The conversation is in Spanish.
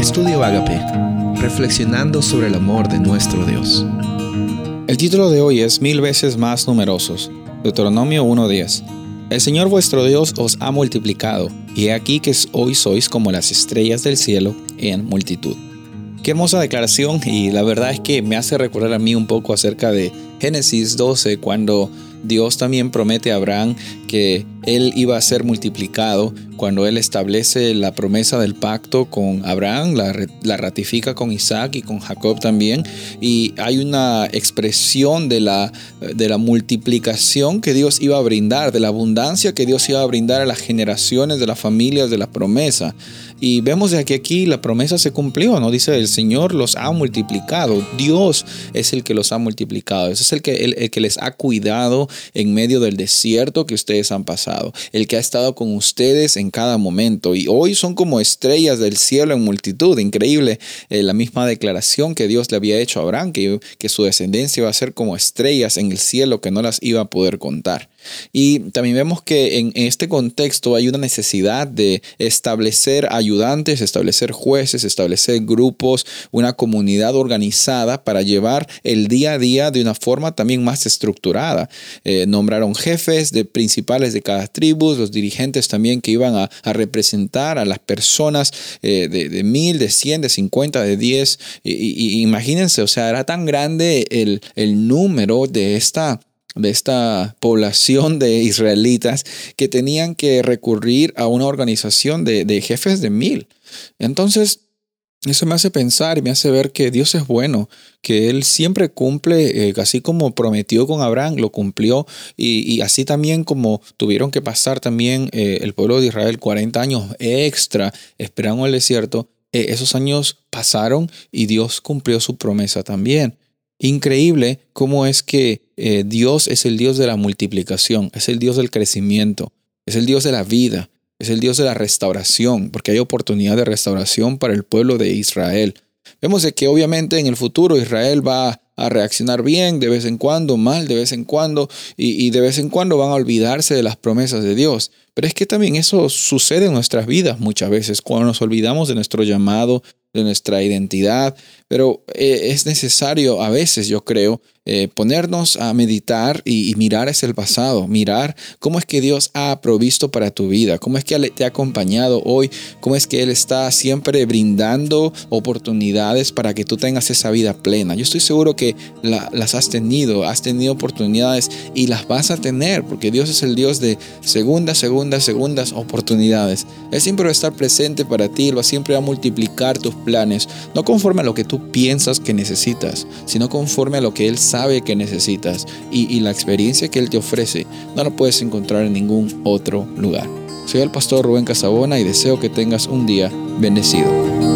Estudio Agape, reflexionando sobre el amor de nuestro Dios. El título de hoy es Mil veces más numerosos, Deuteronomio 1.10. El Señor vuestro Dios os ha multiplicado, y he aquí que hoy sois como las estrellas del cielo en multitud. Qué hermosa declaración y la verdad es que me hace recordar a mí un poco acerca de Génesis 12 cuando Dios también promete a Abraham que él iba a ser multiplicado cuando él establece la promesa del pacto con Abraham, la, ratifica con Isaac y con Jacob también, y hay una expresión de la, de la multiplicación que Dios iba a brindar, de la abundancia que Dios iba a brindar a las generaciones de las familias de la promesa. Y vemos de que aquí la promesa se cumplió, ¿no? Dice, el Señor los ha multiplicado, Dios es el que los ha multiplicado, ese es el que, el que les ha cuidado en medio del desierto que ustedes han pasado, el que ha estado con ustedes en cada momento. Y hoy son como estrellas del cielo en multitud. Increíble eh, la misma declaración que Dios le había hecho a Abraham, que, que su descendencia iba a ser como estrellas en el cielo que no las iba a poder contar. Y también vemos que en este contexto hay una necesidad de establecer ayudantes, establecer jueces, establecer grupos, una comunidad organizada para llevar el día a día de una forma también más estructurada. Eh, nombraron jefes de principales de cada tribu, los dirigentes también que iban a, representar a las personas eh, de, mil, de cien, de cincuenta, de diez. Y, imagínense, o sea, era tan grande el, el número de esta de esta población de israelitas que tenían que recurrir a una organización de, jefes de mil. Entonces, eso me hace pensar y me hace ver que Dios es bueno, que Él siempre cumple, eh, así como prometió con Abraham, lo cumplió, y, así también como tuvieron que pasar también eh, el pueblo de Israel 40 años extra esperando el desierto, eh, esos años pasaron y Dios cumplió su promesa también. Increíble cómo es que eh, Dios es el Dios de la multiplicación, es el Dios del crecimiento, es el Dios de la vida, es el Dios de la restauración, porque hay oportunidad de restauración para el pueblo de Israel. Vemos que obviamente en el futuro Israel va a reaccionar bien de vez en cuando, mal de vez en cuando, y, y, de vez en cuando van a olvidarse de las promesas de Dios. Pero es que también eso sucede en nuestras vidas muchas veces, cuando nos olvidamos de nuestro llamado, de nuestra identidad, pero eh, es necesario a veces, yo creo, eh, ponernos a meditar y, mirar hacia el pasado, mirar cómo es que Dios ha provisto para tu vida, cómo es que te ha acompañado hoy, cómo es que Él está siempre brindando oportunidades para que tú tengas esa vida plena. Yo estoy seguro que las has tenido, has tenido oportunidades y las vas a tener, porque Dios es el Dios de segundas, segundas, segundas oportunidades. Él siempre va a estar presente para ti, va siempre a multiplicar tus planes, no conforme a lo que tú piensas que necesitas, sino conforme a lo que Él sabe que necesitas y, la experiencia que Él te ofrece no la puedes encontrar en ningún otro lugar. Soy el pastor Rubén Casabona y deseo que tengas un día bendecido.